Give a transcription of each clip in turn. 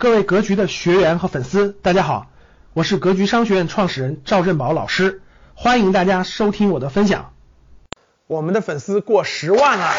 各位格局的学员和粉丝，大家好，我是格局商学院创始人赵振宝老师，欢迎大家收听我的分享。我们的粉丝过十万了，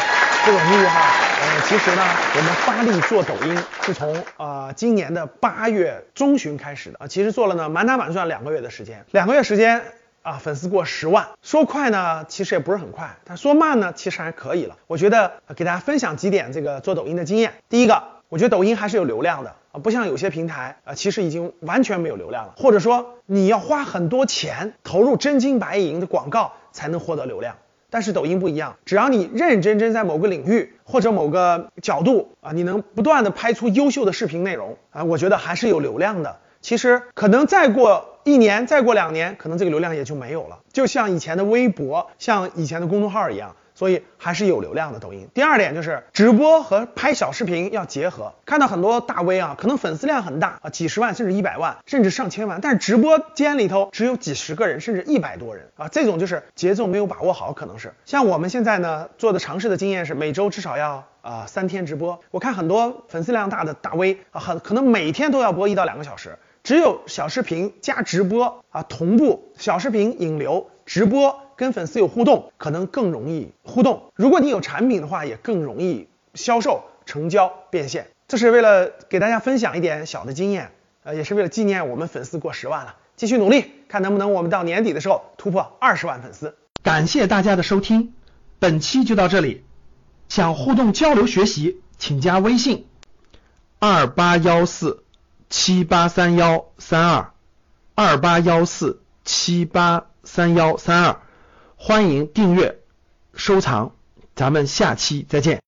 不容易哈。呃，其实呢，我们发力做抖音是从呃今年的八月中旬开始的啊，其实做了呢满打满算两个月的时间，两个月时间啊，粉丝过十万，说快呢其实也不是很快，但说慢呢其实还可以了。我觉得给大家分享几点这个做抖音的经验。第一个，我觉得抖音还是有流量的。啊，不像有些平台啊，其实已经完全没有流量了，或者说你要花很多钱投入真金白银的广告才能获得流量。但是抖音不一样，只要你认认真真在某个领域或者某个角度啊，你能不断的拍出优秀的视频内容啊，我觉得还是有流量的。其实可能再过一年，再过两年，可能这个流量也就没有了，就像以前的微博，像以前的公众号一样。所以还是有流量的抖音。第二点就是直播和拍小视频要结合。看到很多大 V 啊，可能粉丝量很大啊，几十万甚至一百万，甚至上千万，但是直播间里头只有几十个人，甚至一百多人啊，这种就是节奏没有把握好，可能是。像我们现在呢做的尝试的经验是每周至少要啊三天直播。我看很多粉丝量大的大 V 啊，很可能每天都要播一到两个小时。只有小视频加直播啊同步，小视频引流，直播。跟粉丝有互动，可能更容易互动。如果你有产品的话，也更容易销售、成交、变现。这是为了给大家分享一点小的经验，呃，也是为了纪念我们粉丝过十万了。继续努力，看能不能我们到年底的时候突破二十万粉丝。感谢大家的收听，本期就到这里。想互动交流学习，请加微信二八幺四七八三幺三二二八幺四七八三幺三二。欢迎订阅、收藏，咱们下期再见。